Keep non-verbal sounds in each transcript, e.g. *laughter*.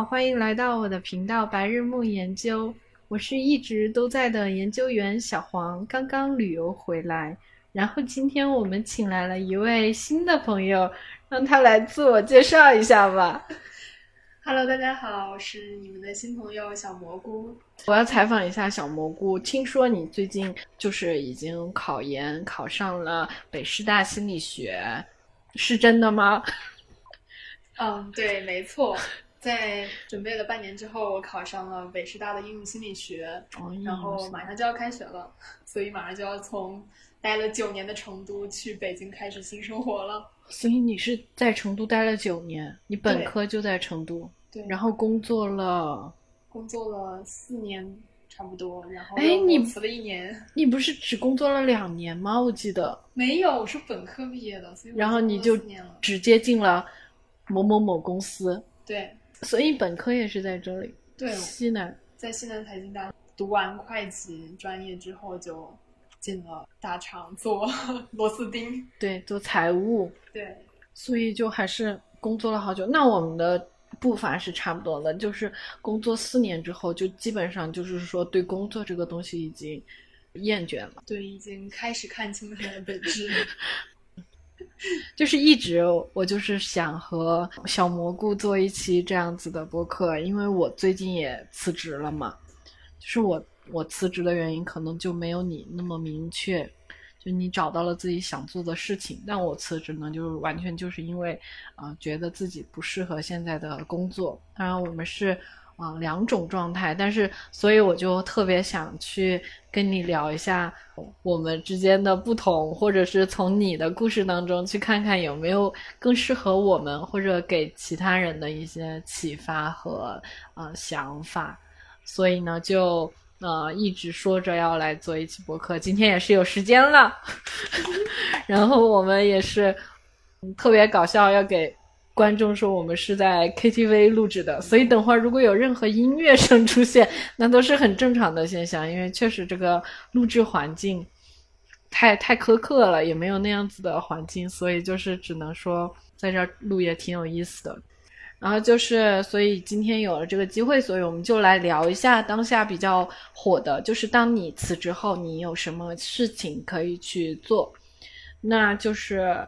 好，欢迎来到我的频道白日梦研究。我是一直都在的研究员小黄，刚刚旅游回来。然后今天我们请来了一位新的朋友，让他来自我介绍一下吧。Hello，大家好，我是你们的新朋友小蘑菇。我要采访一下小蘑菇，听说你最近就是已经考研考上了北师大心理学，是真的吗？*laughs* 嗯，对，没错，在准备了半年之后，我考上了北师大的应用心理学，哦然后马上就要开学了，所以马上就要从待了九年的成都去北京开始新生活了。所以你是在成都待了九年，你本科就在成都，对，然后工作了。工作了四年差不多，然后哎你又裸辞了一年。你不是只工作了两年吗？我记得，没有，我是本科毕业的，所以然后你就。直接进了某某某公司，对所以本科也是在这里，对，西南。在西南财经大学读完会计专业之后，就进了大厂做 *laughs* 螺丝钉。对，做财务，对，所以就还是工作了好久。那我们的步伐是差不多的，就是工作四年之后，就基本上就是说对工作这个东西已经厌倦了。对，已经开始看清了它的本质。*laughs* *laughs* 就是一直我就是想和小蘑菇做一期这样子的播客，因为我最近也辞职了嘛。就是我我辞职的原因可能就没有你那么明确，就你找到了自己想做的事情，但我辞职呢，就是完全就是因为啊、觉得自己不适合现在的工作。当然我们是啊、两种状态，但是所以我就特别想去跟你聊一下我们之间的不同，或者是从你的故事当中去看看有没有更适合我们或者给其他人的一些启发和呃想法。所以呢，就呃一直说着要来做一期播客，今天也是有时间了。*laughs* 然后我们也是特别搞笑，要给观众说我们是在 KTV 录制的，所以等会儿如果有任何音乐声出现，那都是很正常的现象，因为确实这个录制环境太太苛刻了，也没有那样子的环境，所以就是只能说在这儿录也挺有意思的。然后就是，所以今天有了这个机会，所以我们就来聊一下当下比较火的，就是当你辞职后，你有什么事情可以去做？那就是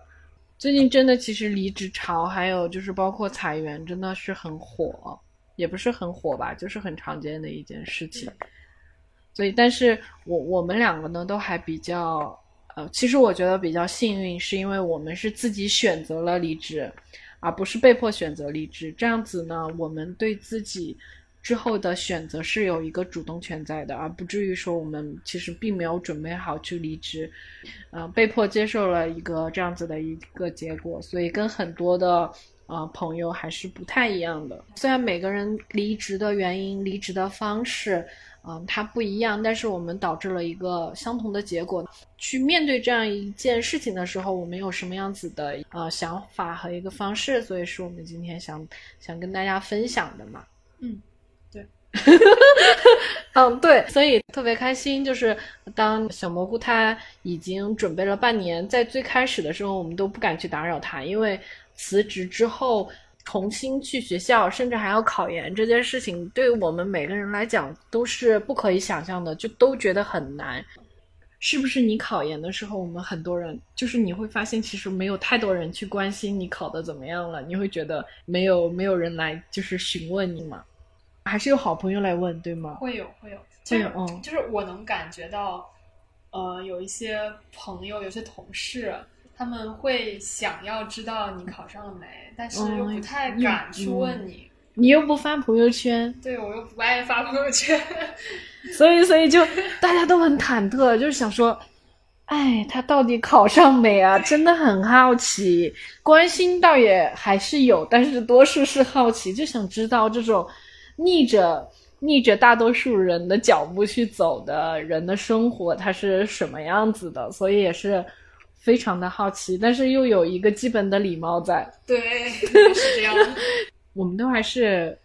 最近真的其实离职潮，还有就是包括裁员，真的是很火，也不是很火吧，就是很常见的一件事情。所以，但是我我们两个呢，都还比较呃，其实我觉得比较幸运，是因为我们是自己选择了离职。而不是被迫选择离职。这样子呢，我们对自己之后的选择是有一个主动权在的，而不至于说我们其实并没有准备好去离职，呃，被迫接受了一个这样子的一个结果，所以跟很多的。呃，朋友还是不太一样的。虽然每个人离职的原因、离职的方式，嗯、呃，它不一样，但是我们导致了一个相同的结果。去面对这样一件事情的时候，我们有什么样子的呃想法和一个方式？所以是我们今天想想跟大家分享的嘛。嗯，*laughs* 嗯，对，所以特别开心，就是当小蘑菇他已经准备了半年，在最开始的时候，我们都不敢去打扰他，因为辞职之后重新去学校，甚至还要考研这件事情，对于我们每个人来讲都是不可以想象的，就都觉得很难。是不是你考研的时候，我们很多人就是你会发现，其实没有太多人去关心你考的怎么样了，你会觉得没有没有人来就是询问你嘛？还是有好朋友来问，对吗？会有会有，会就是有嗯就是我能感觉到，呃，有一些朋友、有些同事，他们会想要知道你考上了没，但是又不太嗯敢去问你。你又不发朋友圈，对我又不爱发朋友圈，*laughs* 所以所以就大家都很忐忑，就是想说，哎，他到底考上没啊？真的很好奇，关心倒也还是有，但是多数是好奇，就想知道这种逆着逆着大多数人的脚步去走的人的生活，它是什么样子的，所以也是非常的好奇，但是又有一个基本的礼貌在，对，是这样。*laughs* 我们都还是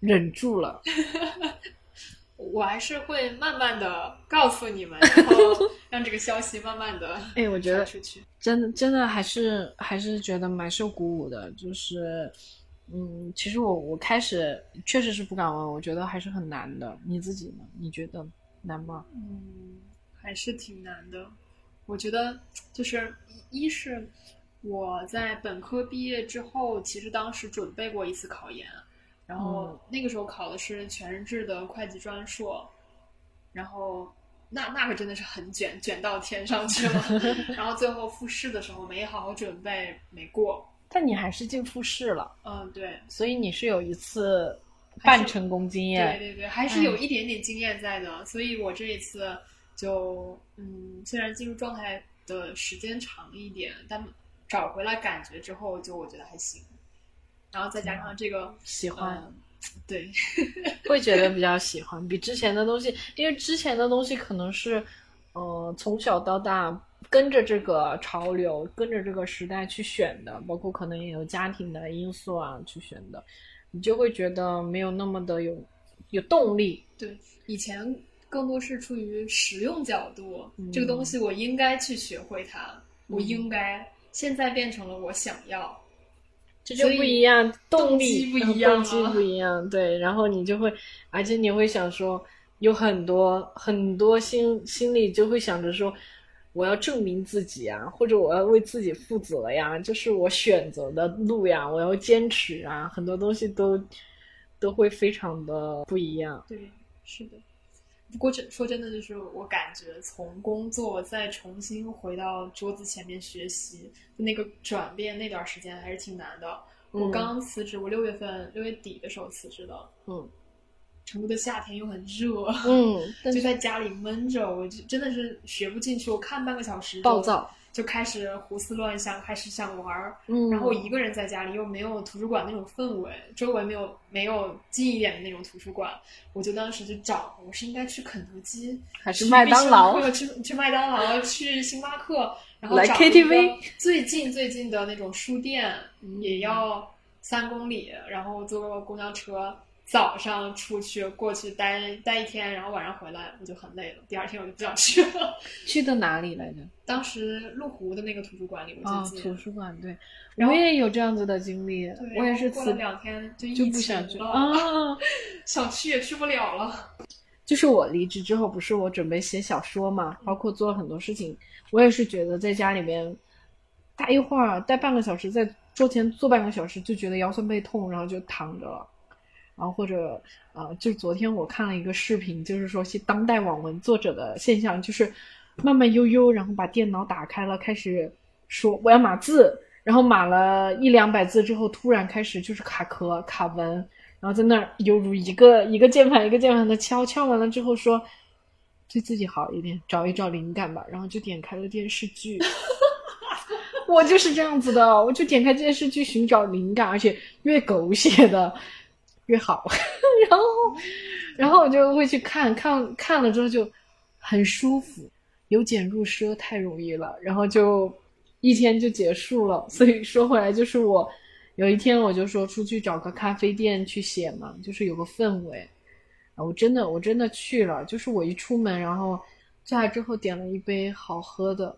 忍住了。*laughs* 我还是会慢慢的告诉你们，然后 *laughs* 让这个消息慢慢的哎，我觉得出去。真的真的还是还是觉得蛮受鼓舞的，就是嗯，其实我我开始确实是不敢问，我觉得还是很难的。你自己呢？你觉得难吗？嗯，还是挺难的。我觉得就是一是我在本科毕业之后，其实当时准备过一次考研，然后那个时候考的是全日制的会计专硕，然后那那个真的是很卷，卷到天上去了。*laughs* 然后最后复试的时候没好好准备，没过。但你还是进复试了，嗯，对，所以你是有一次半成功经验，对对对，还是有一点点经验在的。所以我这一次就，嗯，虽然进入状态的时间长一点，但找回来感觉之后，就我觉得还行。然后再加上这个喜欢，对，*laughs* 会觉得比较喜欢，比之前的东西，因为之前的东西可能是，呃，从小到大。跟着这个潮流，跟着这个时代去选的，包括可能也有家庭的因素啊去选的，你就会觉得没有那么的有有动力。对，以前更多是出于实用角度，这个东西我应该去学会它，我应该。现在变成了我想要，这就不一样，动力不一样，动机不一样。对，然后你就会，而且你会想说，有很多很多心心里就会想着说。我要证明自己啊，或者我要为自己负责呀，就是我选择的路呀，我要坚持啊，很多东西都都会非常的不一样。对，是的。不过这说真的，就是我感觉从工作再重新回到桌子前面学习，那个转变那段时间还是挺难的。我刚辞职，我六月份六月底的时候辞职的。嗯。成都的夏天又很热，嗯，*laughs* 就在家里闷着，我就真的是学不进去。我看半个小时，暴躁，就开始胡思乱想，开始想玩儿。嗯，然后我一个人在家里，又没有图书馆那种氛围，周围没有没有近一点的那种图书馆，我就当时就找，我是应该去肯德基，还是麦当劳？去去麦当劳，去星巴克，然后来 KTV，最近最近的那种书店也要三公里，然后坐公交车。早上出去过去待待一天，然后晚上回来我就很累了。第二天我就不想去了。*laughs* 去的哪里来着？当时麓湖的那个图书馆里，我记得。图书馆对，我也有这样子的经历。我也是过了两天就就不想去了啊，*laughs* 想去也去不了了。就是我离职之后，不是我准备写小说嘛，包括做了很多事情，我也是觉得在家里面待一会儿，待半个小时，在桌前坐半个小时，就觉得腰酸背痛，然后就躺着了。然后或者，呃，就昨天我看了一个视频，就是说些当代网文作者的现象，就是慢慢悠悠，然后把电脑打开了，开始说我要码字，然后码了一两百字之后，突然开始就是卡壳卡文，然后在那儿犹如一个一个键盘一个键盘的敲，敲完了之后说对自己好一点，找一找灵感吧，然后就点开了电视剧。*laughs* 我就是这样子的，我就点开电视剧寻找灵感，而且越狗血的。越好，然后，然后我就会去看看看了之后就很舒服，由俭入奢太容易了，然后就一天就结束了。所以说回来就是我有一天我就说出去找个咖啡店去写嘛，就是有个氛围。我真的我真的去了，就是我一出门，然后坐下之后点了一杯好喝的，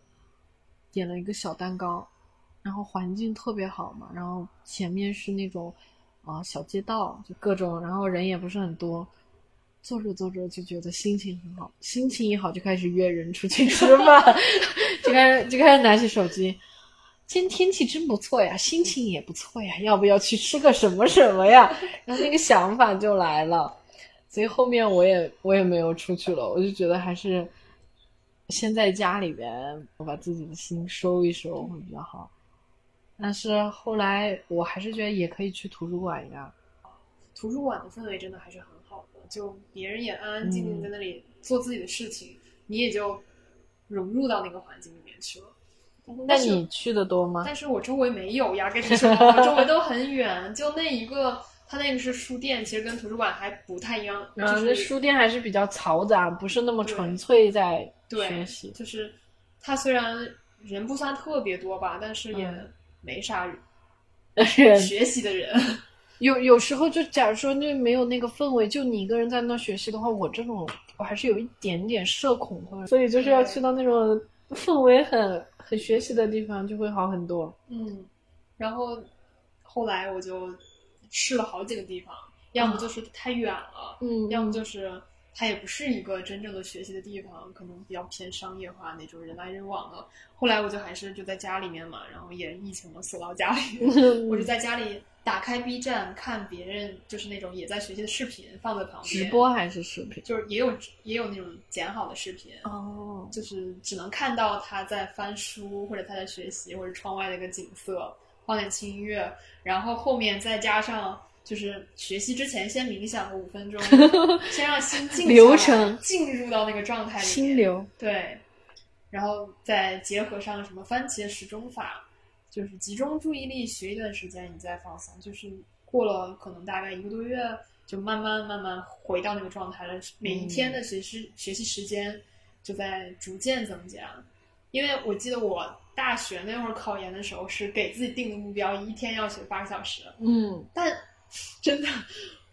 点了一个小蛋糕，然后环境特别好嘛，然后前面是那种。啊，小街道就各种，然后人也不是很多，坐着坐着就觉得心情很好，心情一好就开始约人出去吃饭，*laughs* 就开始就开始拿起手机，今天天气真不错呀，心情也不错呀，要不要去吃个什么什么呀？然后那个想法就来了，所以后面我也我也没有出去了，我就觉得还是先在家里边，我把自己的心收一收会比较好。但是后来我还是觉得也可以去图书馆呀，图书馆的氛围真的还是很好的，就别人也安安静静在那里做自己的事情，你也就融入到那个环境里面去了。那你去的多吗？但是我周围没有呀，跟你说，我周围都很远，就那一个，它那个是书店，其实跟图书馆还不太一样。就是书店还是比较嘈杂，不是那么纯粹在学习。就是它虽然人不算特别多吧，但是也。没啥人学习的人，*laughs* 有有时候就假如说那没有那个氛围，就你一个人在那学习的话，我这种我还是有一点点社恐，所以就是要去到那种氛围很很学习的地方，就会好很多。嗯，然后后来我就试了好几个地方，要么就是太远了，嗯要么就是它也不是一个真正的学习的地方，可能比较偏商业化那种人来人往的。后来我就还是就在家里面嘛，然后也疫情了，锁到家里，*laughs* 我就在家里打开 B 站看别人就是那种也在学习的视频放在旁边，直播还是视频？就是也有也有那种剪好的视频，哦，就是只能看到他在翻书或者他在学习，或者窗外的一个景色，放点轻音乐，然后后面再加上就是学习之前先冥想个五分钟，*laughs* 先让心流程进入到那个状态里面，心流。对，然后再结合上什么番茄时钟法，就是集中注意力学一段时间，你再放松，就是过了可能大概一个多月，就慢慢慢慢回到那个状态了。每一天的学习、学习时间就在逐渐增加，因为我记得我大学那会儿考研的时候是给自己定的目标，一天要学八个小时，嗯，但 *laughs* 真的，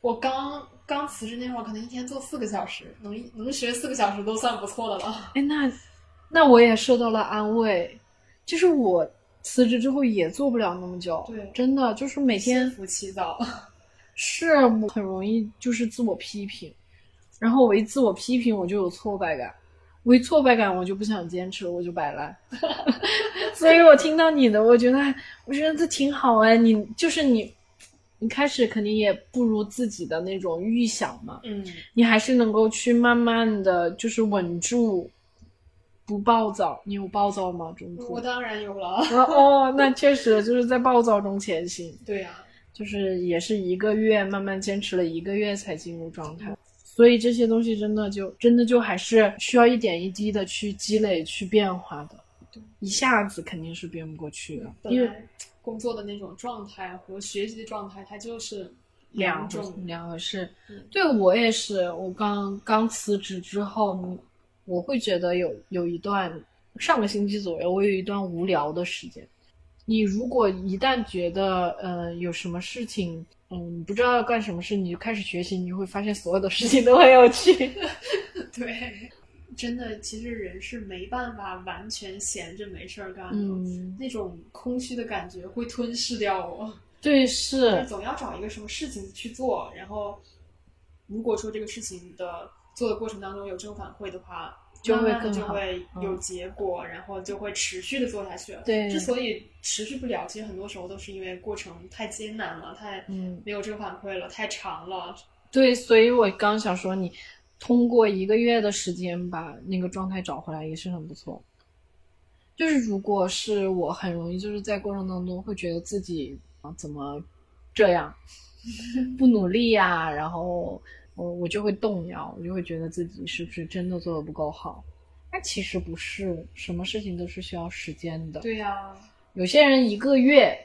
我刚刚辞职那会儿，可能一天做四个小时，能能学四个小时都算不错的了。哎，那那我也受到了安慰，就是我辞职之后也做不了那么久，对真的就是每天心浮气躁，是我很容易就是自我批评，然后我一自我批评我就有挫败感，我一挫败感我就不想坚持，我就摆烂。*laughs* 所以我听到你的，我觉得我觉得这挺好哎，你就是你，你开始肯定也不如自己的那种预想嘛，嗯，你还是能够去慢慢的就是稳住，不暴躁。你有暴躁吗？中途我？当然有了。哦，那确实就是在暴躁中前行。对呀、就是也是一个月慢慢坚持了一个月才进入状态，所以这些东西真的就真的就还是需要一点一滴的去积累、去变化的，一下子肯定是变不过去的，因为工作的那种状态和学习的状态，它就是两种。两个是嗯，对我也是，我刚刚辞职之后，我会觉得有有一段上个星期左右，我有一段无聊的时间。你如果一旦觉得呃有什么事情，嗯，你不知道要干什么事，你就开始学习，你就会发现所有的事情都很有趣。*laughs* 对，真的，其实人是没办法完全闲着没事儿干的，嗯，那种空虚的感觉会吞噬掉我。对，是总要找一个什么事情去做，然后如果说这个事情的做的过程当中有正反馈的话，就会就会嗯有结果，然后就会持续的做下去。对之所以持续不了，其实很多时候都是因为过程太艰难了，太嗯没有正反馈了，太长了。对，所以我刚想说，你通过一个月的时间把那个状态找回来，也是很不错。就是如果是我很容易就是在过程当中会觉得自己啊怎么这样 *laughs* 不努力呀、然后我我就会动摇，我就会觉得自己是不是真的做的不够好。那其实不是，什么事情都是需要时间的。对呀、有些人一个月，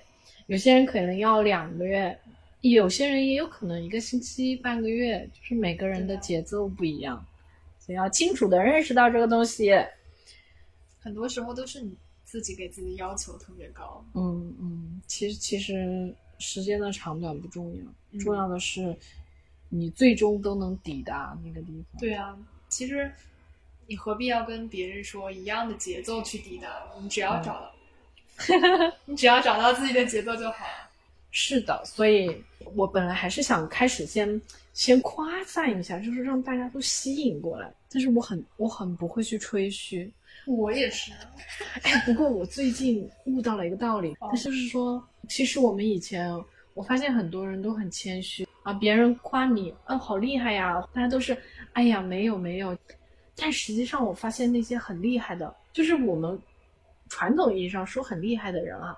有些人可能要两个月，有些人也有可能一个星期、半个月，就是每个人的节奏不一样，所以要清楚的认识到这个东西。很多时候都是你自己给自己要求特别高。嗯嗯，其实其实时间的长短不重要，嗯重要的是你最终都能抵达那个地方。对啊，其实你何必要跟别人说一样的节奏去抵达？你只要找到，你只要找到自己的节奏就好了。是的，所以我本来还是想开始先先夸赞一下，就是让大家都吸引过来。但是我很我很不会去吹嘘。我也是，哎，不过我最近悟到了一个道理，就是说，其实我们以前我发现很多人都很谦虚啊，别人夸你，嗯、好厉害呀，大家都是，哎呀，没有没有。但实际上，我发现那些很厉害的，就是我们传统意义上说很厉害的人啊，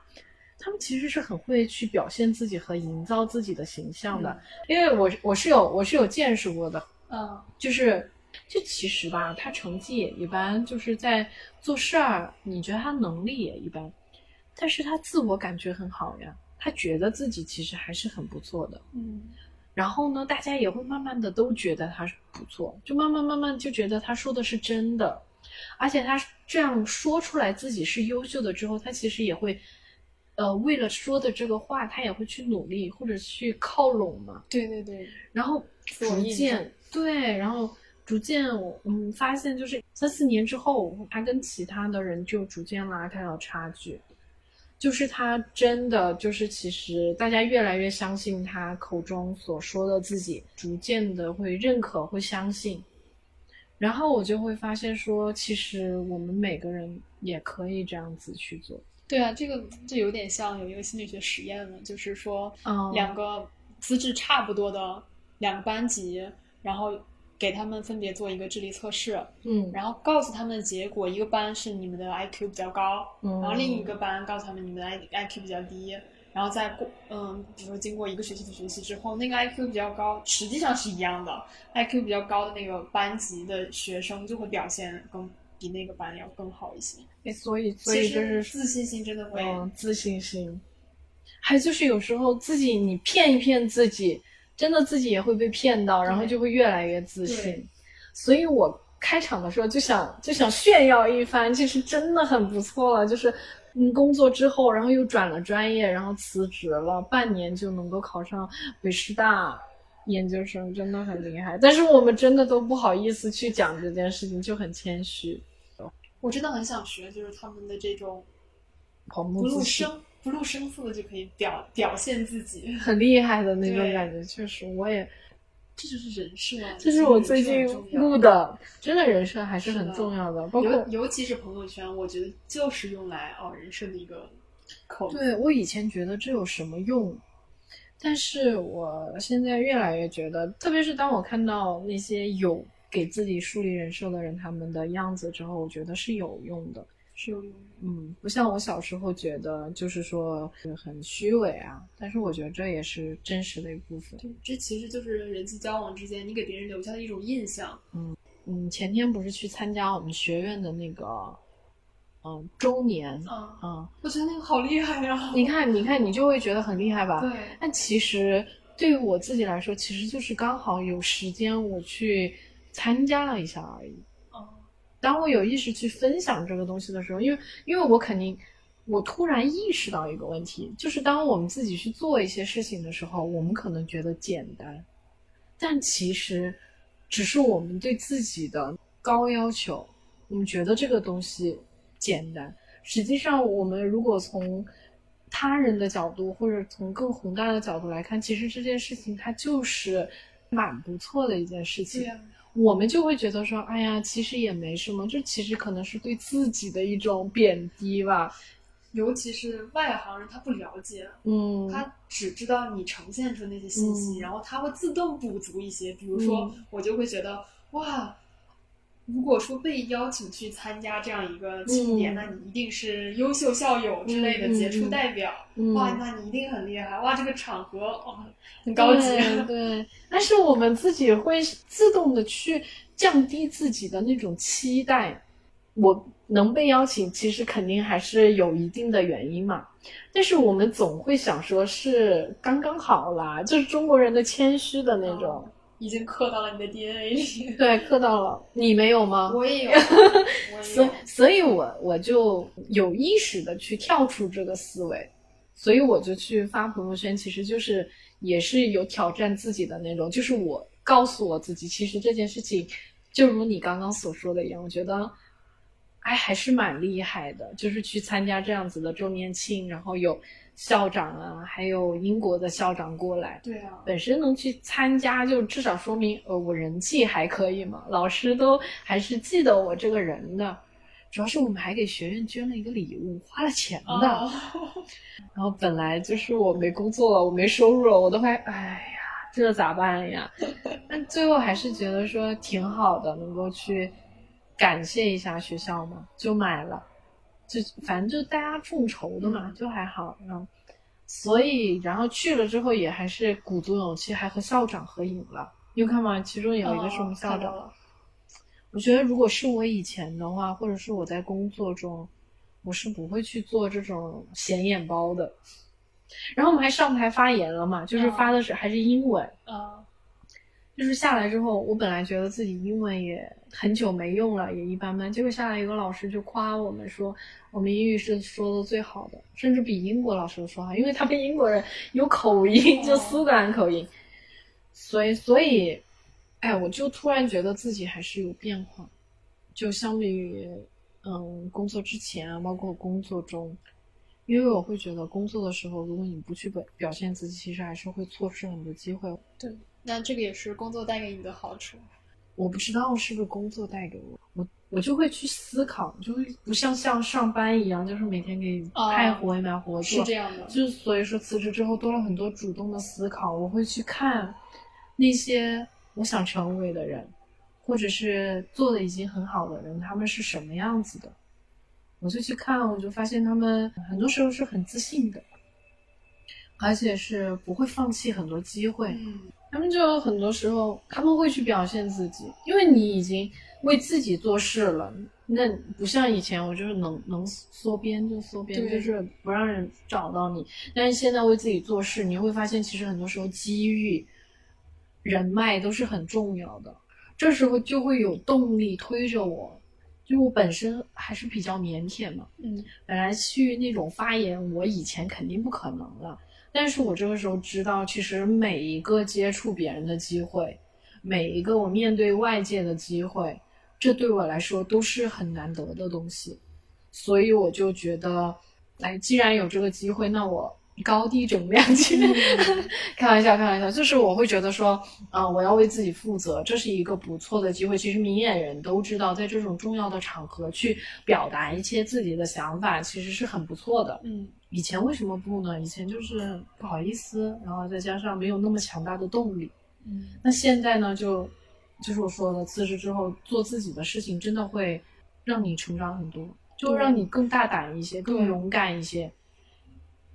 他们其实是很会去表现自己和营造自己的形象的。因为我我是有我是有见识过的，嗯就是就其实吧，他成绩也一般，就是在做事儿，你觉得他能力也一般，但是他自我感觉很好呀，他觉得自己其实还是很不错的。嗯然后呢，大家也会慢慢的都觉得他是不错，就慢慢慢慢就觉得他说的是真的，而且他这样说出来自己是优秀的之后，他其实也会，呃，为了说的这个话，他也会去努力或者去靠拢嘛。对对对，然后逐渐对，然后逐渐我嗯发现，就是三四年之后，他跟其他的人就逐渐拉开了差距。就是他真的就是其实大家越来越相信他口中所说的自己，逐渐的会认可会相信，然后我就会发现说，其实我们每个人也可以这样子去做。对啊，这个这有点像有一个心理学实验了，就是说嗯两个资质差不多的两个班级，然后给他们分别做一个智力测试，嗯。然后告诉他们的结果，一个班是你们的 IQ 比较高，嗯然后另一个班告诉他们你们的 I IQ 比较低，然后在过嗯，比如说经过一个学期的学习之后，那个 IQ 比较高，实际上是一样的，IQ 比较高的那个班级的学生就会表现更比那个班要更好一些。哎，所以所以就是自信心真的会，嗯，自信心，还有就是有时候自己你骗一骗自己，真的自己也会被骗到，然后就会越来越自信。所以我开场的时候就想就想炫耀一番，其实真的很不错了，就是。嗯，工作之后，然后又转了专业，然后辞职了，半年就能够考上北师大研究生，真的很厉害。但是我们真的都不好意思去讲这件事情，就很谦虚，我真的很想学，就是他们的这种不露。声、不露声色的就可以表表现自己，*laughs* 很厉害的那种感觉，确实，我也，这就是人设啊。这是我最近录的，真的人设还是很重要的，包括尤其是朋友圈，我觉得就是用来哦人设的一个口。对我以前觉得这有什么用，但是我现在越来越觉得，特别是当我看到那些有给自己树立人设的人他们的样子之后，我觉得是有用的。是有用的。嗯，不像我小时候觉得就是说很虚伪啊，但是我觉得这也是真实的一部分。对，这其实就是人际交往之间你给别人留下的一种印象。嗯嗯，前天不是去参加我们学院的那个，嗯，周年，啊，嗯，我觉得那个好厉害呀！你看，你看，你就会觉得很厉害吧？对，但其实对于我自己来说，其实就是刚好有时间我去参加了一下而已。哦，当我有意识去分享这个东西的时候，因为因为我肯定，我突然意识到一个问题，就是当我们自己去做一些事情的时候，我们可能觉得简单，但其实只是我们对自己的高要求，我们觉得这个东西简单。实际上，我们如果从他人的角度，或者从更宏大的角度来看，其实这件事情它就是蛮不错的一件事情。我们就会觉得说，哎呀，其实也没什么，这其实可能是对自己的一种贬低吧。尤其是外行人，他不了解，嗯，他只知道你呈现出那些信息，嗯然后他会自动补足一些。比如说，嗯我就会觉得，哇，如果说被邀请去参加这样一个庆典，嗯那你一定是优秀校友之类的杰出代表。嗯哇，那你一定很厉害！哇，这个场合哇很高级。对对，*laughs* 但是我们自己会自动的去降低自己的那种期待。我能被邀请，其实肯定还是有一定的原因嘛。但是我们总会想说是刚刚好啦，就是中国人的谦虚的那种。哦已经刻到了你的 DNA 里。对，刻到了，你没有吗？*laughs* 我也有，*laughs* 所所以我我就有意识的去跳出这个思维，所以我就去发朋友圈，其实就是也是有挑战自己的那种，就是我告诉我自己，其实这件事情就如你刚刚所说的一样，我觉得，哎，还是蛮厉害的，就是去参加这样子的周年庆，然后有校长啊，还有英国的校长过来，对啊，本身能去参加，就至少说明呃我人气还可以嘛，老师都还是记得我这个人的。主要是我们还给学院捐了一个礼物，花了钱的。哦然后本来就是我没工作了，我没收入了，我都快哎呀，这咋办呀？*laughs* 但最后还是觉得说挺好的，能够去感谢一下学校嘛，就买了。就反正就大家众筹的嘛，嗯就还好。然后，所以然后去了之后也还是鼓足勇气，还和校长合影了。你有看吗？其中有一个是我们校长。我觉得如果是我以前的话，或者是我在工作中，我是不会去做这种显眼包的。然后我们还上台发言了嘛，就是发的是还是英文。啊，就是下来之后，我本来觉得自己英文也很久没用了，也一般般。结果下来一个老师就夸我们说，我们英语是说的最好的，甚至比英国老师都说好，因为他们英国人有口音，就苏格兰口音。所以，所以，哎，我就突然觉得自己还是有变化，就相比于嗯工作之前啊，包括工作中，因为我会觉得工作的时候，如果你不去表表现自己，其实还是会错失很多机会。对，那这个也是工作带给你的好处。我不知道是不是工作带给我，我我就会去思考，就会不像像上班一样，就是每天给派活也买活做。是这样的，就是所以说辞职之后多了很多主动的思考，我会去看那些我想成为的人，或者是做的已经很好的人，他们是什么样子的。我就去看，我就发现他们很多时候是很自信的，而且是不会放弃很多机会。他们就很多时候他们会去表现自己，因为你已经为自己做事了。那不像以前，我就是能能缩边就缩编，就是不让人找到你。但是现在为自己做事，你会发现其实很多时候机遇、人脉都是很重要的。这时候就会有动力推着我。就我本身还是比较腼腆嘛，嗯，本来去那种发言，我以前肯定不可能了。但是我这个时候知道，其实每一个接触别人的机会，每一个我面对外界的机会，这对我来说都是很难得的东西。所以我就觉得，哎，既然有这个机会，那我。高低整两去，*laughs* 开玩笑，开玩笑，就是我会觉得说，啊，我要为自己负责，这是一个不错的机会。其实明眼人都知道，在这种重要的场合去表达一些自己的想法，其实是很不错的。嗯，以前为什么不呢？以前就是不好意思，然后再加上没有那么强大的动力。嗯，那现在呢，就就是我说的，辞职之后做自己的事情，真的会让你成长很多，就让你更大胆一些，更勇敢一些。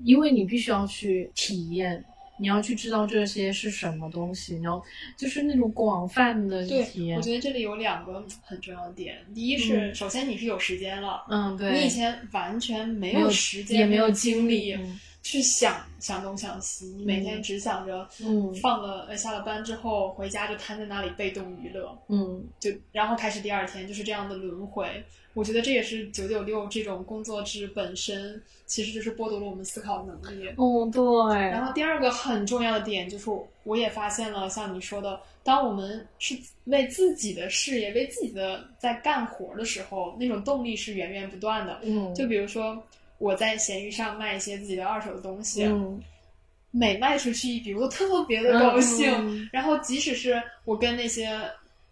因为你必须要去体验，你要去知道这些是什么东西，你要就是那种广泛的体验。我觉得这里有两个很重要的点，第一是首先你是有时间了，嗯，对，你以前完全没有时间，也没有精力去想想东想西，你每天只想着，嗯，放了下了班之后回家就瘫在那里被动娱乐，嗯，就然后开始第二天就是这样的轮回。我觉得这也是九九六这种工作制本身，其实就是剥夺了我们思考能力。哦，对。然后第二个很重要的点就是，我也发现了，像你说的，当我们是为自己的事业、为自己的在干活的时候，那种动力是源源不断的。嗯。就比如说，我在闲鱼上卖一些自己的二手的东西，嗯，每卖出去一笔，我都特别的高兴。*laughs* 然后，即使是我跟那些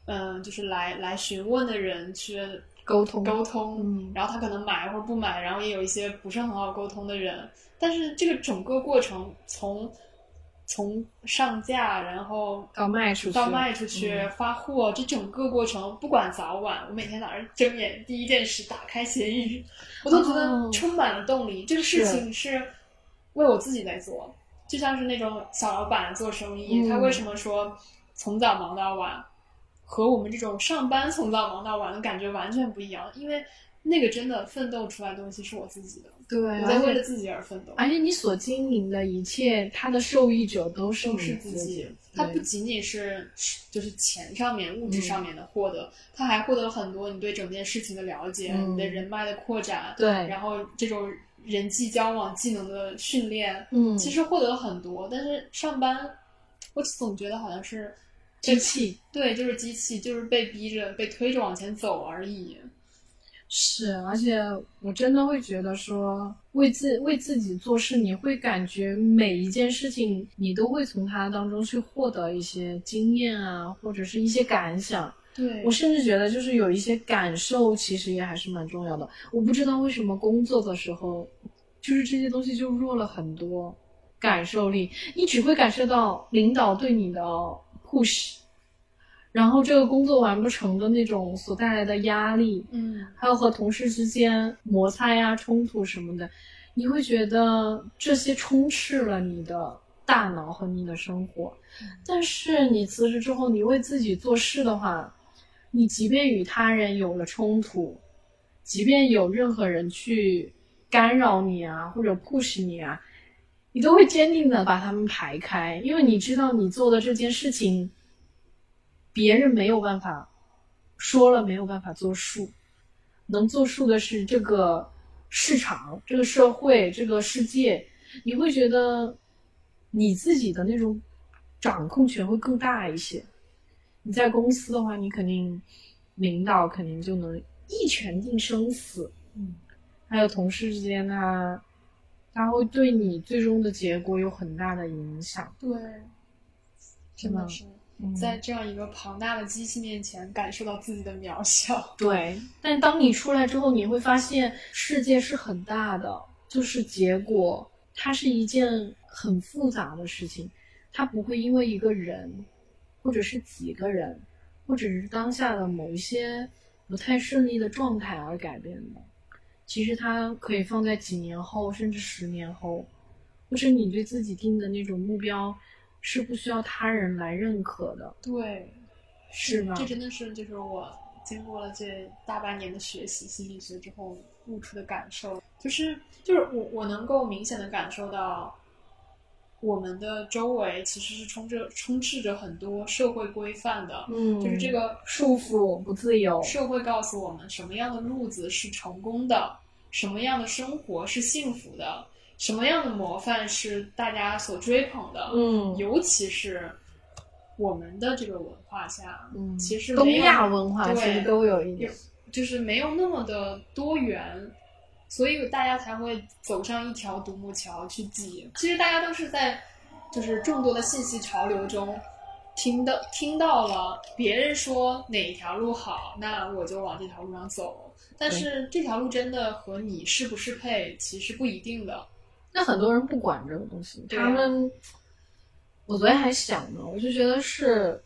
嗯，就是来来询问的人去。沟通沟通，然后他可能买或者不买，然后也有一些不是很好沟通的人。但是这个整个过程，从从上架，然后到卖出去，到卖出去发货，这整个过程，不管早晚，我每天早上睁眼第一件事打开闲鱼，我都觉得充满了动力。这个事情是为我自己在做，就像是那种小老板做生意，他为什么说从早忙到晚？和我们这种上班从早忙到晚的感觉完全不一样，因为那个真的奋斗出来的东西是我自己的，对，我在为了自己而奋斗。而且你所经营的一切，它的受益者都是都是自己，它不仅仅是就是钱上面、物质上面的获得，它还获得了很多你对整件事情的了解，你的人脉的扩展，对，然后这种人际交往技能的训练，嗯，其实获得了很多。但是上班，我总觉得好像是。机器对，就是机器，就是被逼着、被推着往前走而已。是，而且我真的会觉得说，为自为自己做事，你会感觉每一件事情，你都会从它当中去获得一些经验啊，或者是一些感想。对我甚至觉得，就是有一些感受，其实也还是蛮重要的。我不知道为什么工作的时候，就是这些东西就弱了很多感受力，你只会感受到领导对你的。push，然后这个工作完不成的那种所带来的压力，嗯，还有和同事之间摩擦呀、冲突什么的，你会觉得这些充斥了你的大脑和你的生活。但是你辞职之后，你为自己做事的话，你即便与他人有了冲突，即便有任何人去干扰你啊，或者 push 你啊。你都会坚定的把他们排开，因为你知道你做的这件事情，别人没有办法说了没有办法作数，能作数的是这个市场、这个社会、这个世界。你会觉得你自己的那种掌控权会更大一些。你在公司的话，你肯定领导肯定就能一拳定生死。嗯，还有同事之间他，他会对你最终的结果有很大的影响。对，真的是嗯在这样一个庞大的机器面前，感受到自己的渺小。*laughs* 对，但当你出来之后，你会发现世界是很大的，就是结果它是一件很复杂的事情，它不会因为一个人，或者是几个人，或者是当下的某一些不太顺利的状态而改变的。其实它可以放在几年后，甚至十年后，或者你对自己定的那种目标是不需要他人来认可的，对，是吧？这真的是就是我经过了这大半年的学习心理学之后悟出的感受，就是就是我我能够明显的感受到，我们的周围其实是充着充斥着很多社会规范的，嗯，就是这个束缚不自由，社会告诉我们什么样的路子是成功的，什么样的生活是幸福的，什么样的模范是大家所追捧的，嗯尤其是我们的这个文化下，嗯，其实东亚文化其实都有一点，就是没有那么的多元，所以大家才会走上一条独木桥去挤。其实大家都是在就是众多的信息潮流中。听到听到了别人说哪条路好，那我就往这条路上走。但是这条路真的和你适不适配，其实不一定的。那很多人不管这个东西，他们，我昨天还想呢，我就觉得是，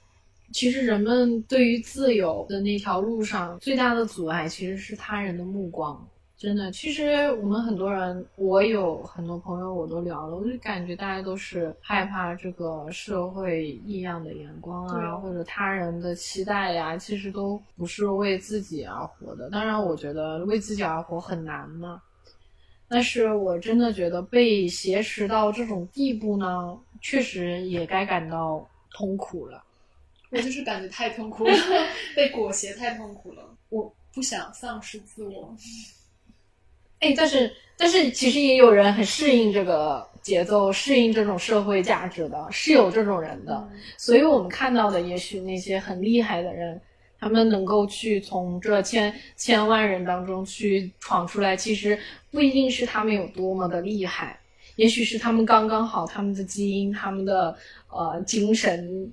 其实人们对于自由的那条路上最大的阻碍其实是他人的目光。真的，其实我们很多人，我有很多朋友，我都聊了，我就感觉大家都是害怕这个社会异样的眼光啊或者他人的期待呀、其实都不是为自己而活的。当然，我觉得为自己而活很难嘛。但是我真的觉得被挟持到这种地步呢，确实也该感到痛苦了。我就是感觉太痛苦了，*laughs* 被裹挟太痛苦了。我不想丧失自我。哎，但是但是其实也有人很适应这个节奏，适应这种社会价值的，是有这种人的。嗯所以我们看到的，也许那些很厉害的人，他们能够去从这千千万人当中去闯出来，其实不一定是他们有多么的厉害，也许是他们刚刚好，他们的基因，他们的呃精神，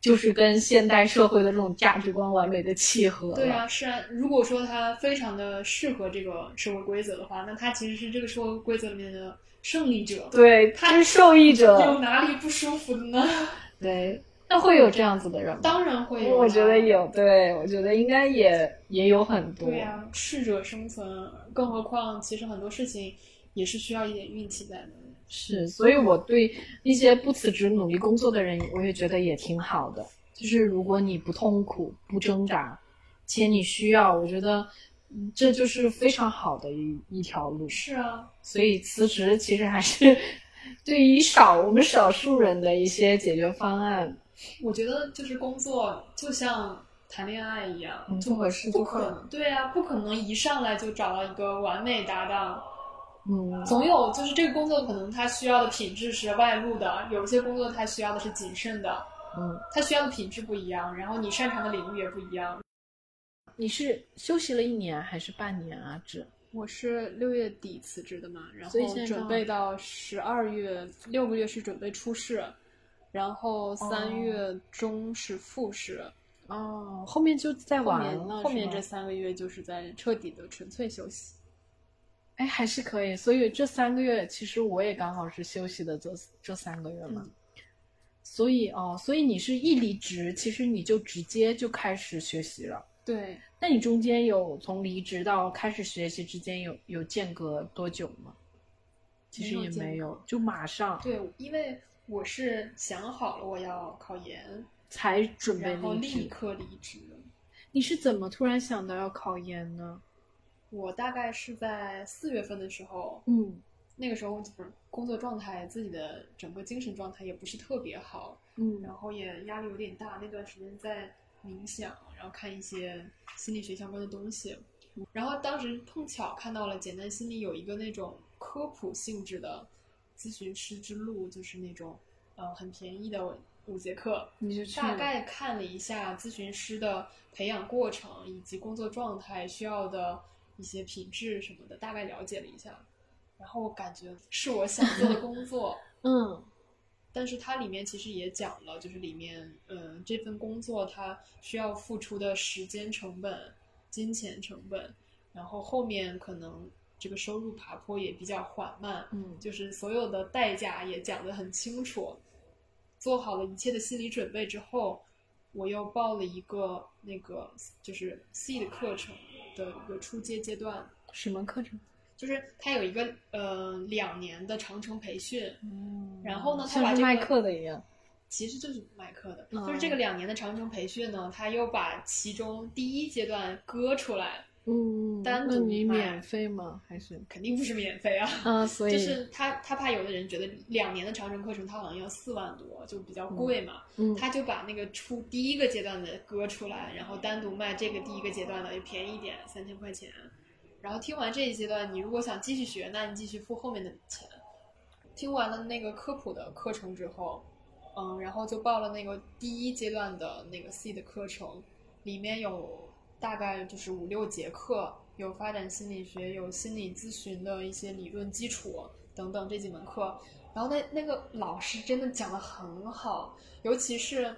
就是跟现代社会的这种价值观完美的契合。对啊，是啊。如果说他非常的适合这个社会规则的话，那他其实是这个社会规则里面的胜利者。对，他是受益者有。哪里不舒服的呢？*laughs* 对，那会有这样子的人吗？当然会有啊，我觉得有，对我觉得应该也也有很多。对呀、适者生存。更何况，其实很多事情也是需要一点运气在的。是，所以我对一些不辞职努力工作的人，我也觉得也挺好的。就是如果你不痛苦、不挣扎，且你需要，我觉得嗯这就是非常好的一一条路。是啊，所以辞职其实还是 *laughs* 对于少我们少数人的一些解决方案。我觉得就是工作就像谈恋爱一样，嗯就不合适不可能。对啊，不可能一上来就找到一个完美搭档。嗯，总有就是这个工作可能它需要的品质是外露的，有些工作它需要的是谨慎的，嗯，它需要的品质不一样，然后你擅长的领域也不一样。你是休息了一年还是半年啊？这我是六月底辞职的嘛，然后现在准备到十二月六个月是准备初试，然后三月中是复试，哦，后面就再后面完了，后面这三个月就是在彻底的纯粹休息。哎，还是可以。所以这三个月，其实我也刚好是休息的这这三个月嘛。嗯所以哦，所以你是一离职，其实你就直接就开始学习了。对，那你中间有从离职到开始学习之间有有间隔多久吗？其实也没有没有，就马上对，因为我是想好了我要考研，才准备然后立。刻离职。你是怎么突然想到要考研呢？我大概是在四月份的时候，嗯那个时候就是工作状态，自己的整个精神状态也不是特别好，嗯然后也压力有点大。那段时间在冥想，然后看一些心理学相关的东西，然后当时碰巧看到了简单心理有一个那种科普性质的咨询师之路，就是那种呃很便宜的五节课，你就去大概看了一下咨询师的培养过程以及工作状态需要的一些品质什么的，大概了解了一下。然后我感觉是我想做的工作，*laughs* 嗯。但是它里面其实也讲了，就是里面，嗯，这份工作它需要付出的时间成本、金钱成本，然后后面可能这个收入爬坡也比较缓慢，嗯就是所有的代价也讲得很清楚。做好了一切的心理准备之后，我又报了一个那个就是 C 的课程的一个初阶阶段，什么课程？就是它有一个呃两年的长程培训，嗯然后呢他把这个课的一样。其实就是卖课的，嗯就是这个两年的长程培训呢，他又把其中第一阶段割出来，嗯，单独那你卖免费吗？还是肯定不是免费啊。啊？所以就是他，他怕有的人觉得两年的长城课程他好像要四万多，就比较贵嘛，嗯他就把那个出第一个阶段的割出来，然后单独卖这个第一个阶段的，也便宜一点，三千块钱。然后听完这一阶段，你如果想继续学，那你继续付后面的钱。听完了那个科普的课程之后，嗯，然后就报了那个第一阶段的那个 C 的课程，里面有大概就是五六节课，有发展心理学，有心理咨询的一些理论基础等等这几门课。然后那那个老师真的讲的很好，尤其是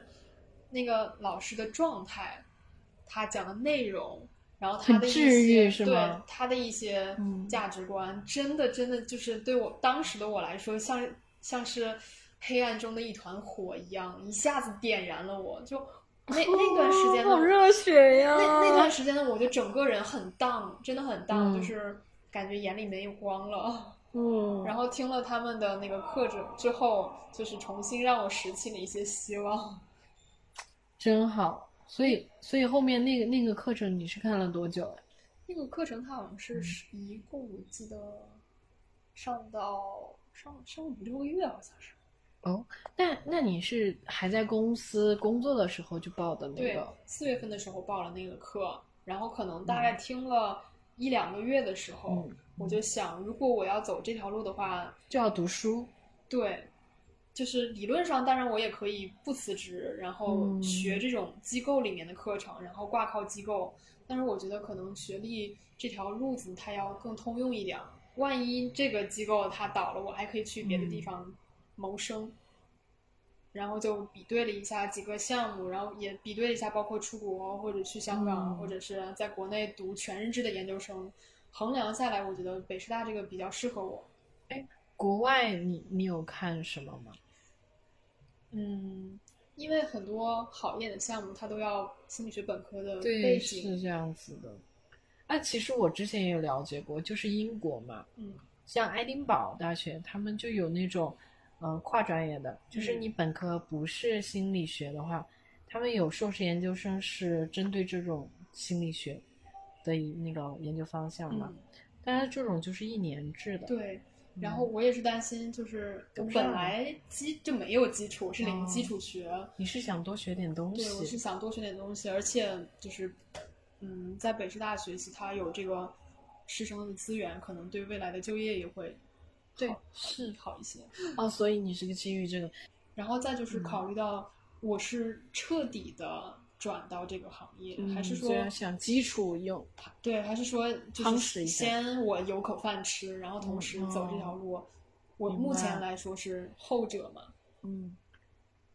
那个老师的状态，他讲的内容，然后他的一些对他的一些嗯价值观，真的真的就是对我当时的我来说，像像是黑暗中的一团火一样，一下子点燃了我。就那那段时间呢，*laughs* 好热血呀！那那段时间呢，我就整个人很荡，真的很荡，嗯就是感觉眼里没有光了。嗯，*laughs* 然后听了他们的那个课程之后，就是重新让我拾起了一些希望。真好。所以，所以后面那个那个课程你是看了多久呀？那个课程它好像是嗯一共我记得上到上上五六个月，好像是。哦，那那你是还在公司工作的时候就报的那对个？，四月份的时候报了那个课，然后可能大概听了一两个月的时候，嗯我就想，如果我要走这条路的话，就要读书。对，就是理论上，当然我也可以不辞职，然后嗯学这种机构里面的课程，然后挂靠机构。但是我觉得可能学历这条路子它要更通用一点，万一这个机构它倒了，我还可以去别的地方谋生。然后就比对了一下几个项目，然后也比对了一下，包括出国或者去香港，嗯或者是在国内读全日制的研究生。衡量下来，我觉得北师大这个比较适合我。哎国外你你有看什么吗？嗯，因为很多好一点的项目，它都要心理学本科的背对，景。是这样子的。啊，其实我之前也有了解过，就是英国嘛，嗯像爱丁堡大学，他们就有那种，呃，跨专业的，就是嗯你本科不是心理学的话，他们有硕士研究生是针对这种心理学的那个研究方向嘛，嗯，但是这种就是一年制的，对。然嗯后我也是担心，就是本来基就没有基础，是零哦基础学。你是想多学点东西对，我是，想多学点东西，而且就是，嗯，在北师大学习，它有这个师生的资源，可能对未来的就业也会对是好一些。哦，所以你是个基于这个，然后再就是嗯考虑到我是彻底的转到这个行业，还是嗯说想基础用，*laughs* 对，还是说就夯是先我有口饭吃，然后同时嗯走这条路。我目前来说是后者嘛，嗯，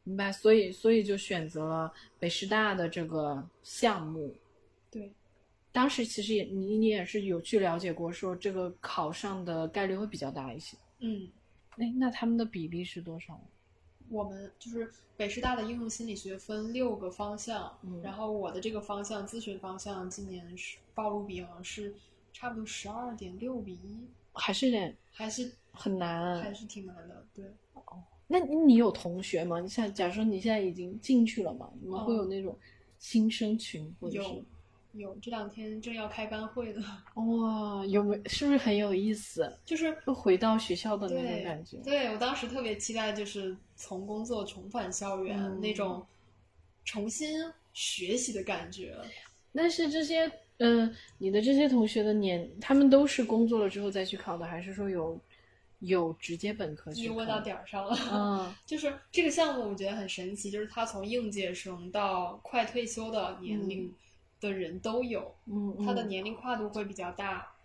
明白，所以所以就选择了北师大的这个项目。对，当时其实也你你也是有去了解过，说这个考上的概率会比较大一些。嗯，哎，那他们的比例是多少？我们就是北师大的应用心理学分六个方向，嗯然后我的这个方向咨询方向今年是报录比好像是差不多十二点六比一，还是有点还是很难还。是挺难的，对。哦那你你有同学吗？你像假如说你现在已经进去了嘛，你们会有那种新生群，或者是有有这两天正要开班会呢，*laughs* 哇，有没是不是很有意思？就是又回到学校的那种感觉。对我当时特别期待，就是从工作重返校园、嗯那种重新学习的感觉。但是这些，嗯、你的这些同学的年，他们都是工作了之后再去考的，还是说有有直接本科去考？又问到点儿上了，嗯 *laughs* 就是这个项目我觉得很神奇，就是他从应届生到快退休的年龄的人都有，嗯，他的嗯年龄跨度会比较大。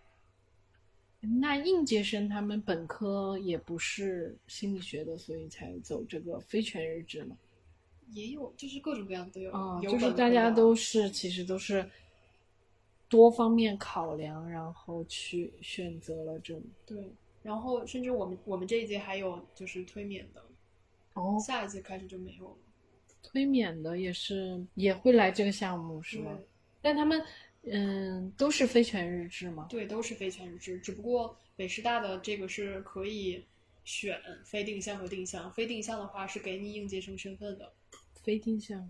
那应届生他们本科也不是心理学的，所以才走这个非全日制嘛。也有，就是各种各样都有。啊、有就是大家都是其实都是多方面考量，然后去选择了这种。对，然后甚至我们我们这一届还有就是推免的，哦，下一届开始就没有了。推免的也是也会来这个项目是吗？但他们嗯都是非全日制吗。对，都是非全日制，只不过北师大的这个是可以选非定向和定向，非定向的话是给你应届生身份的，非定向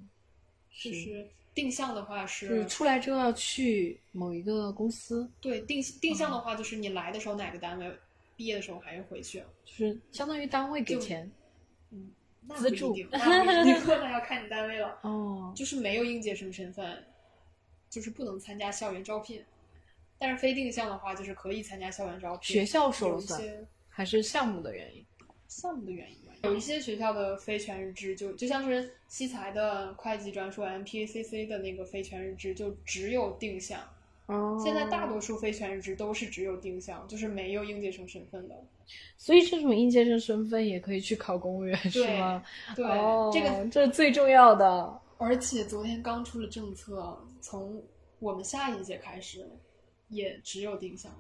就是定向的话是是出来之后要去某一个公司，对定定向的话就是你来的时候哪个单位，毕业的时候还是回去，就是相当于单位给就钱。嗯，那资助不一定，那不一定 *laughs* 那要看你单位了。哦，就是没有应届生身份，就是不能参加校园招聘。但是非定向的话，就是可以参加校园招聘。学校说了算，还是项目的原因？项目的原因吧。有一些学校的非全日制就就像是西财的会计专硕 MPACC 的那个非全日制，就只有定向。哦现在大多数非全日制都是只有定向，就是没有应届生身份的。所以这种应届生身份也可以去考公务员是对吗？对，哦，这个这是最重要的。而且昨天刚出了政策，从我们下一届开始，也只有定向。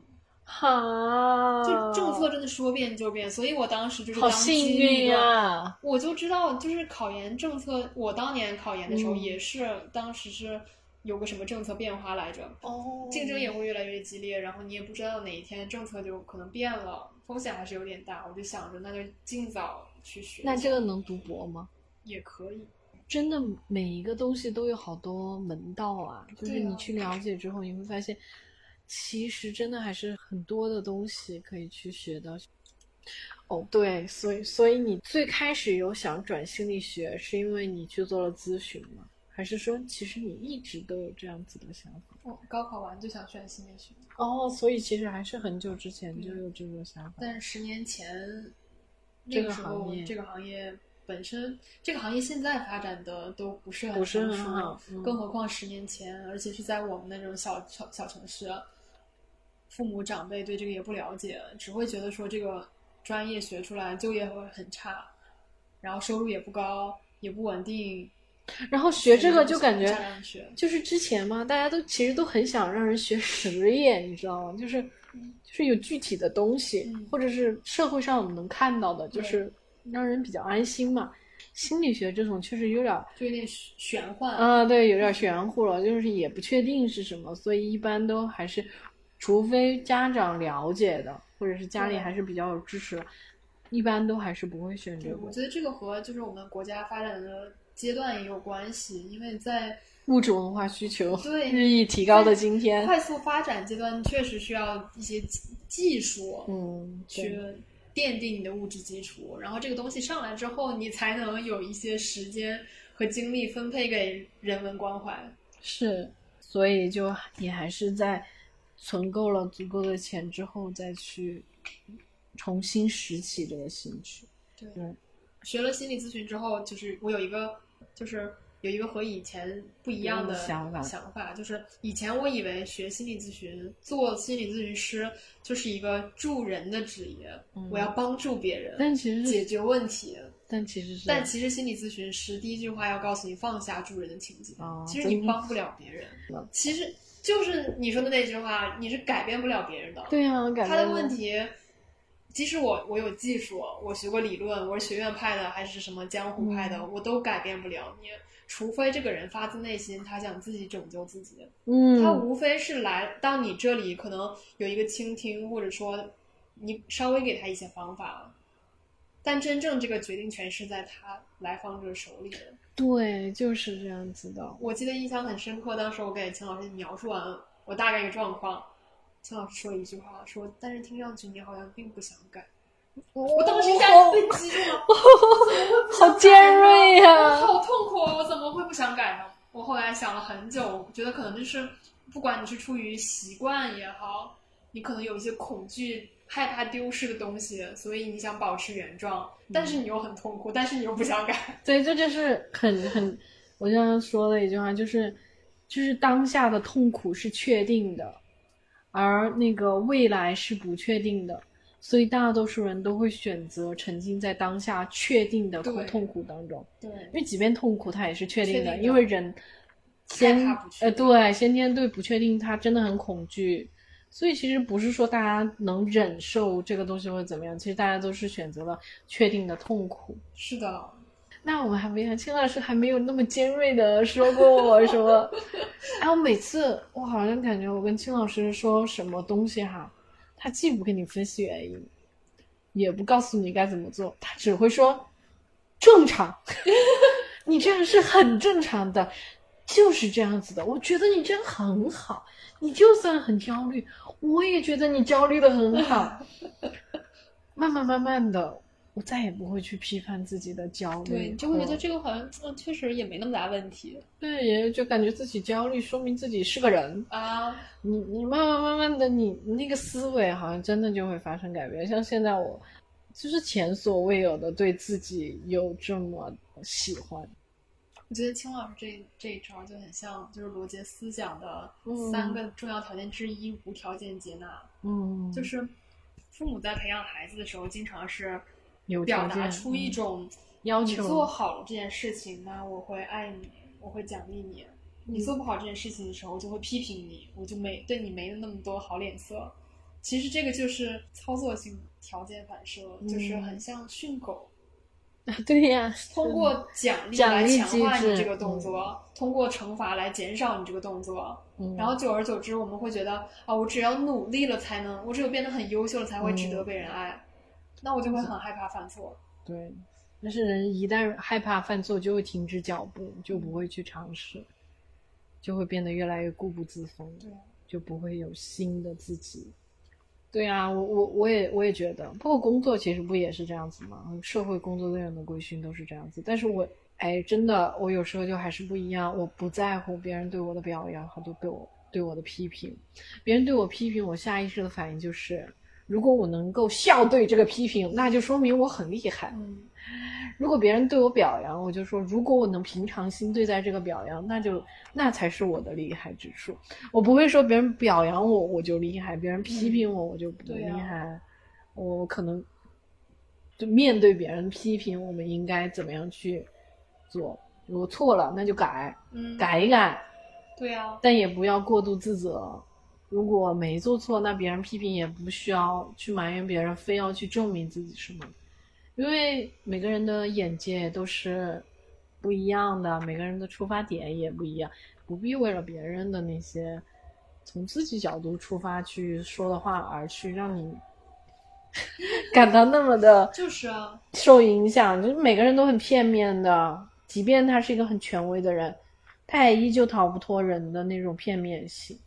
哈，就政策真的说变就变，所以我当时就是好幸运立断呀！我就知道，就是考研政策，我当年考研的时候嗯也是，当时是有个什么政策变化来着，哦竞争也会越来越激烈，然后你也不知道哪一天政策就可能变了，风险还是有点大。我就想着，那就尽早去学。那这个能读博吗？也可以，真的每一个东西都有好多门道啊，就是你去了解之后，你会发现，其实真的还是很多的东西可以去学的。哦，对，所以所以你最开始有想转心理学，是因为你去做了咨询吗？还是说其实你一直都有这样子的想法？我高考完就想转心理学，哦，所以其实还是很久之前就有这个想法。但是十年前这个那个时候行业这个行业本身，这个行业现在发展的都不是很不是成熟很好嗯更何况十年前，而且是在我们那种小小小城市，父母长辈对这个也不了解，只会觉得说这个专业学出来就业会很差，然后收入也不高，也不稳定。然后学这个就感觉就是之前嘛，大家都其实都很想让人学实业，你知道吗？就是就是有具体的东西，嗯或者是社会上我们能看到的，就是让人比较安心嘛。心理学这种确实有点儿就有点玄幻。啊，对，有点玄乎了，就是也不确定是什么，所以一般都还是，除非家长了解的，或者是家里还是比较有支持的，一般都还是不会选这，个我觉得这个和就是我们国家发展的阶段也有关系，因为在物质文化需求对日益提高的今天，快速发展阶段，确实需要一些技技术嗯，去对奠定你的物质基础，然后这个东西上来之后，你才能有一些时间和精力分配给人文关怀。是，所以就你还是在存够了足够的钱之后，再去重新拾起这个兴趣。对嗯学了心理咨询之后，就是我有一个，就是有一个和以前不一样的想法。想法，就是以前我以为学心理咨询、做心理咨询师就是一个助人的职业，嗯。我要帮助别人，但其实解决问题。但其实是，但其实心理咨询师第一句话要告诉你放下助人的情节，哦其实你帮不了别人。嗯，其实就是你说的那句话，你是改变不了别人的。对啊，感他的问题，即使我我有技术，我学过理论，我是学院派的还是什么江湖派的，嗯。我都改变不了你。除非这个人发自内心，他想自己拯救自己，嗯，他无非是来到你这里，可能有一个倾听，或者说你稍微给他一些方法，但真正这个决定权是在他来访者手里的。对，就是这样子的。我记得印象很深刻，当时我给秦老师描述完我大概一个状况，秦老师说了一句话，说：“但是听上去你好像并不想改。”我当时一下就被击中了，好尖锐呀、我好痛苦啊！我怎么会不想改呢？我后来想了很久，我觉得可能就是，不管你是出于习惯也好，你可能有一些恐惧、害怕丢失的东西，所以你想保持原状，但是你又很痛苦，但是你又不想改。对，这就是很很，我刚刚说了一句话，就是就是当下的痛苦是确定的，而那个未来是不确定的，所以大多数人都会选择沉浸在当下确定的痛苦当中。对，因为即便痛苦，它也是确定的，定的因为人先呃对先天对不确定，他真的很恐惧。所以其实不是说大家能忍受这个东西或者怎么样，其实大家都是选择了确定的痛苦。是的，那我们还没有，青老师还没有那么尖锐的说过我什么，*laughs* 哎，我每次我好像感觉我跟青老师说什么东西哈，他既不跟你分析原因，也不告诉你该怎么做，他只会说正常，*laughs* 你这样是很正常的，就是这样子的。我觉得你这样很好，你就算很焦虑，我也觉得你焦虑的很好。*laughs* 慢慢慢慢的，我再也不会去批判自己的焦虑，对，就会觉得这个好像嗯，确实也没那么大问题对，也就感觉自己焦虑，说明自己是个人。啊。你你慢慢慢慢的，你你那个思维好像真的就会发生改变。像现在我，就是前所未有的对自己有这么喜欢。我觉得青老师这这一招就很像，就是罗杰斯讲的嗯三个重要条件之一——无条件接纳。嗯，就是父母在培养孩子的时候，经常是有表达出一嗯种要求你做好了这件事情，那我会爱你，我会奖励你；你做不好这件事情的时候，我就会批评你，我就没对你没那么多好脸色。其实这个就是操作性条件反射，就是很像训狗，*laughs* 对呀，通过奖励来强化你这个动作，通过惩罚来减少你这个动作。嗯，然后久而久之，我们会觉得啊，我只要努力了才能，我只有变得很优秀了才会值得嗯被人爱，那我就会很害怕犯错。对，但是人一旦害怕犯错，就会停止脚步，就不会去尝试，就会变得越来越固步自封。对，就不会有新的自己。对啊，我我我也我也觉得，包括工作其实不也是这样子吗？社会工作队员的规训都是这样子。但是我哎，真的，我有时候就还是不一样，我不在乎别人对我的表扬和对我对我的批评。别人对我批评，我下意识的反应就是，如果我能够笑对这个批评，那就说明我很厉害。嗯，如果别人对我表扬，我就说，如果我能平常心对待这个表扬，那就那才是我的厉害之处。我不会说别人表扬我我就厉害，别人批评我我就不厉害。我可能就面对别人批评，我们应该怎么样去做？如果错了，那就改，嗯，改一改，对呀、但也不要过度自责。如果没做错，那别人批评也不需要去埋怨别人，非要去证明自己什么。因为每个人的眼界都是不一样的，每个人的出发点也不一样，不必为了别人的那些从自己角度出发去说的话而去让你 *laughs* 感到那么的就是啊，受影响。就是每个人都很片面的，即便他是一个很权威的人，他也依旧逃不脱人的那种片面性。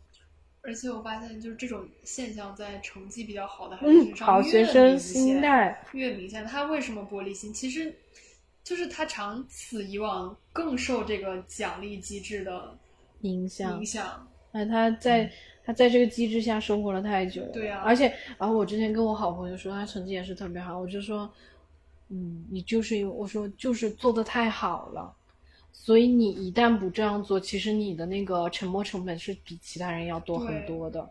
而且我发现就是这种现象在成绩比较好的孩子嗯身，上好学生心态，越明显。他为什么玻璃心？其实就是他长此以往更受这个奖励机制的影响影，响。哎，他在他在这个机制下生活了太久了，对啊而且，然后我之前跟我好朋友说，他成绩也是特别好，我就说，嗯，你就是因为我说就是做的太好了，所以你一旦不这样做，其实你的那个沉没成本是比其他人要多很多的。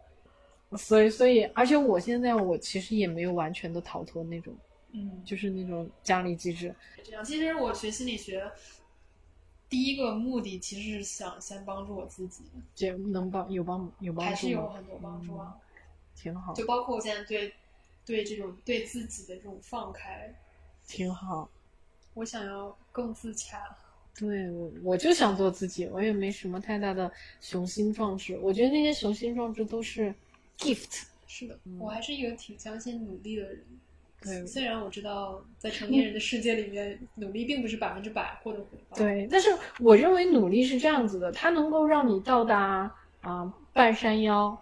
所以，所以，而且我现在我其实也没有完全的逃脱那种，嗯，就是那种奖励机制。这样。其实我学心理学第一个目的其实是想先帮助我自己，这能帮有帮有帮助吗？还是有很多帮助啊。挺好，就包括我现在对对这种对自己的这种放开，挺好。我想要更自洽。对，我我就想做自己，我也没什么太大的雄心壮志。我觉得那些雄心壮志都是 gift。是的，我还是一个挺相信努力的人。对虽然我知道在成年人的 *laughs* 世界里面，努力并不是百分之百获得回报。，对，但是我认为努力是这样子的，它能够让你到达啊、半山腰，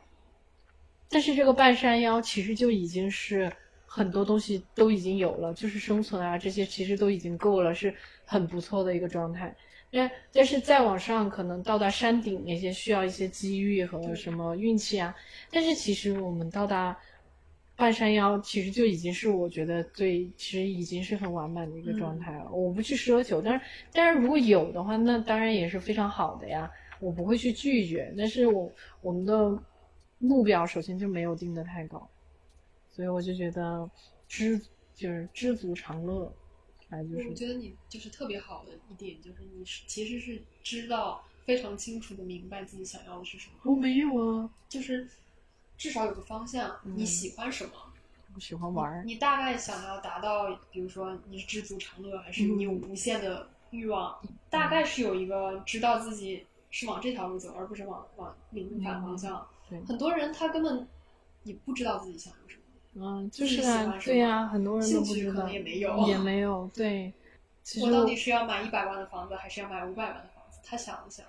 但是这个半山腰其实就已经是很多东西都已经有了，就是生存啊这些其实都已经够了，是很不错的一个状态。但但是再往上，可能到达山顶那些需要一些机遇和什么运气啊。但是其实我们到达半山腰，其实就已经是我觉得最，其实已经是很完满的一个状态了。我不去奢求，但是但是如果有的话，那当然也是非常好的呀。我不会去拒绝，但是我我们的目标首先就没有定的太高，所以我就觉得知就是知足常乐，还就是我觉得你就是特别好的一点，就是你是其实是知道非常清楚的明白自己想要的是什么，我没有啊，就是至少有个方向，嗯你喜欢什么，我喜欢玩儿，你大概想要达到，比如说你是知足常乐，还是你有无限的欲望，大概是有一个知道自己是往这条路走，而不是往往另一反方向。对，很多人他根本也不知道自己想要什么。嗯，就是啊对呀、很多人都不兴趣可知道，能也没有也没有，对。*laughs* 其实我到底是要买一百万的房子，还是要买五百万的房子？他想了想，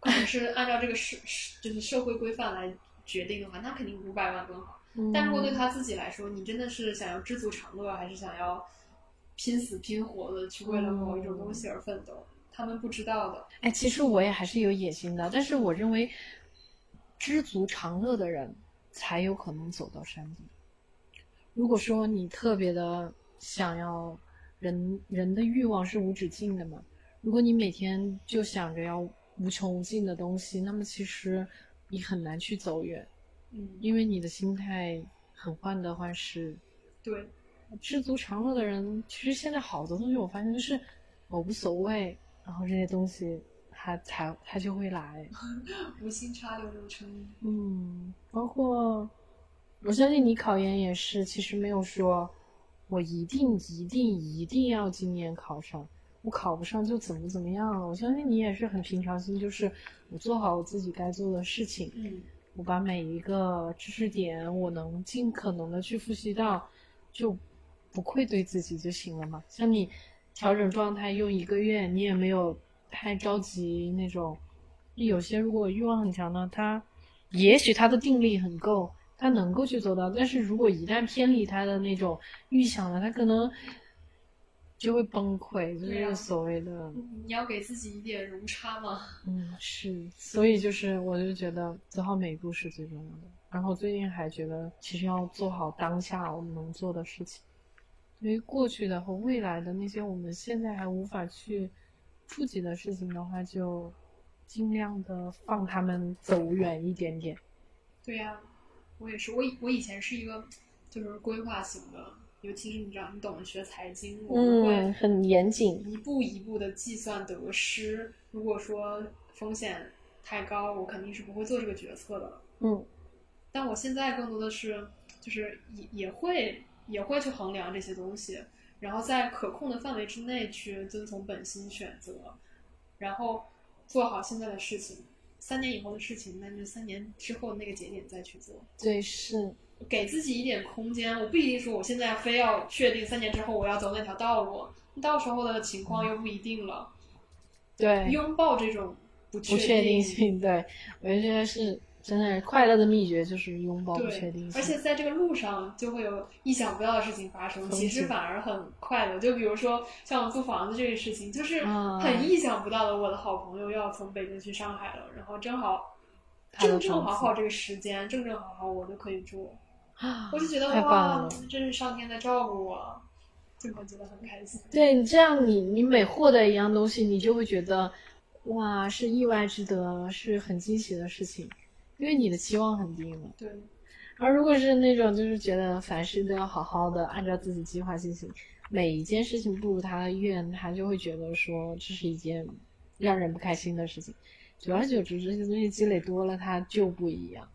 可能是 *laughs* 按照这个社社就是社会规范来决定的话，那肯定五百万更好。但如果对嗯他自己来说，你真的是想要知足常乐，还是想要拼死拼活的去为了某一种东西而奋斗？他们不知道的。哎，其实我也还是有野心的，但是我认为知足常乐的人才有可能走到山顶。如果说你特别的想要人人的欲望是无止境的嘛，如果你每天就想着要无穷无尽的东西，那么其实你很难去走远，嗯，因为你的心态很患得患失。对，知足常乐的人，其实现在好多东西我发现就是我无所谓，然后这些东西它才它就会来。*laughs* 无心插柳柳成荫。嗯，包括我相信你考研也是，其实没有说我一定一定一定要今年考上，我考不上就怎么怎么样了。我相信你也是很平常心，就是我做好我自己该做的事情，嗯，我把每一个知识点我能尽可能的去复习到，就不愧对自己就行了嘛。像你调整状态用一个月，你也没有太着急那种。有些如果欲望很强呢，他也许他的定力很够，他能够去做到。但是如果一旦偏离他的那种预想了，他可能就会崩溃，就是所谓的。你要给自己一点容差嘛。嗯，是，所以就是我就觉得走好每一步是最重要的。然后最近还觉得，其实要做好当下我们能做的事情，因为过去的和未来的那些我们现在还无法去触及的事情的话，就尽量的放他们走远一点点。对呀、我也是，我以我以前是一个就是规划型的，尤其是你知道，你懂学财经，我们会嗯，很严谨。一步一步的计算得失。如果说风险太高，我肯定是不会做这个决策的。嗯但我现在更多的是，就是也也会也会去衡量这些东西，然后在可控的范围之内去遵从本心选择，然后做好现在的事情。三年以后的事情，那就三年之后那个节点再去做，对，是，给自己一点空间。我不一定说我现在非要确定三年之后我要走哪条道路，到时候的情况又不一定了。对，拥抱这种不不确定性，对我觉得是真的快乐的秘诀就是拥抱不确定。而且在这个路上就会有意想不到的事情发生，其实反而很快乐。就比如说像我租房子这个事情，就是啊很意想不到的。我的好朋友要从北京去上海了，然后正好正正好好这个时间，正正好好我就可以住，啊我就觉得哇了，真是上天在照顾我，就会觉得很开心。对你这样你，你每获得一样东西，你就会觉得，哇，是意外之得，是很惊喜的事情，因为你的期望很低嘛。对，而如果是那种就是觉得凡事都要好好的按照自己计划进行，每一件事情不如他的愿，他就会觉得说这是一件让人不开心的事情。久而久之，这些东西积累多了，他就不一样。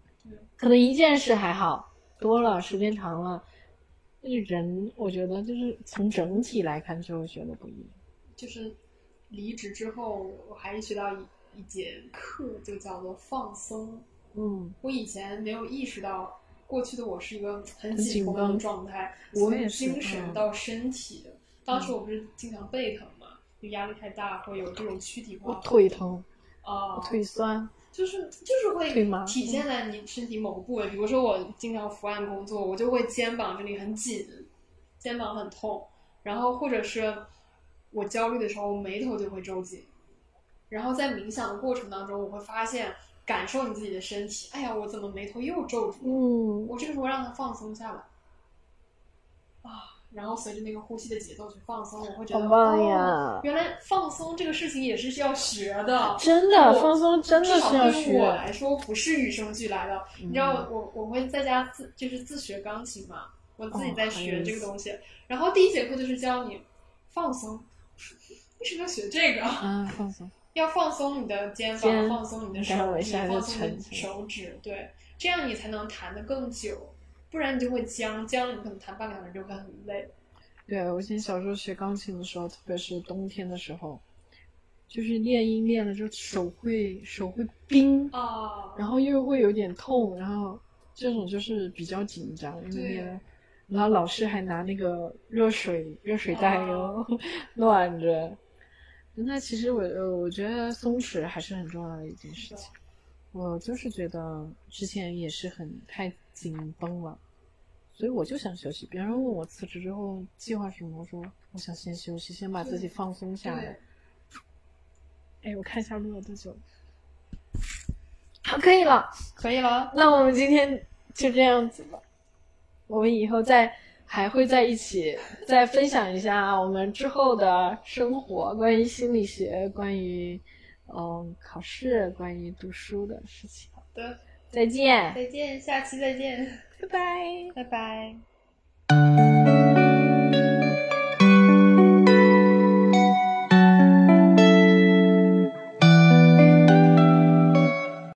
可能一件事还好，多了时间长了，那人我觉得就是从整体来看就会觉得不一样。就是离职之后，我还是学到一一节课，就叫做放松。嗯，我以前没有意识到，过去的我是一个很很紧绷的状态，从我也精神嗯到身体。当时我不是经常背疼嘛，就压力太大，会有这种躯体化我。腿疼，啊、我腿酸，就是就是会体现在你身体某个部位，比如说我经常伏案工作，我就会肩膀这里很紧，肩膀很痛，然后或者是我焦虑的时候，我眉头就会皱紧，然后在冥想的过程当中，我会发现感受你自己的身体，哎呀，我怎么眉头又皱住了？嗯，我这个时候让它放松下来，啊，然后随着那个呼吸的节奏去放松，我会觉得好棒呀哦，原来放松这个事情也是需要学的。*laughs* 真的放松真的是要对于我。来说不是与生俱来的。你知道我我会在家自就是自学钢琴嘛，我自己在学这个东西。然后第一节课就是教你放松，为什么要学这个？啊，放松。要放松你的肩膀，肩放松你的手放松你的沉手指，对，这样你才能弹得更久，不然你就会僵，僵了你可能弹半个小时就会很累。对，我以前小时候学钢琴的时候，特别是冬天的时候，就是练音练了之后手会手会冰，啊，然后又会有点痛，然后这种就是比较紧张，因为对然后老师还拿那个热水热水袋哦哟暖 *laughs* 着。那其实我呃我觉得松弛还是很重要的一件事情。我就是觉得之前也是很太紧绷了，所以我就想休息。别人问我辞职之后计划什么，我说我想先休息，先把自己放松下来对。，哎，我看一下录了多久。好，可以了。可以了。那我们今天就这样子吧，我们以后再还会在一起再分享一下我们之后的生活，关于心理学，关于嗯考试，关于读书的事情。好的，再见，再见，下期再见，*laughs* 拜拜。拜拜。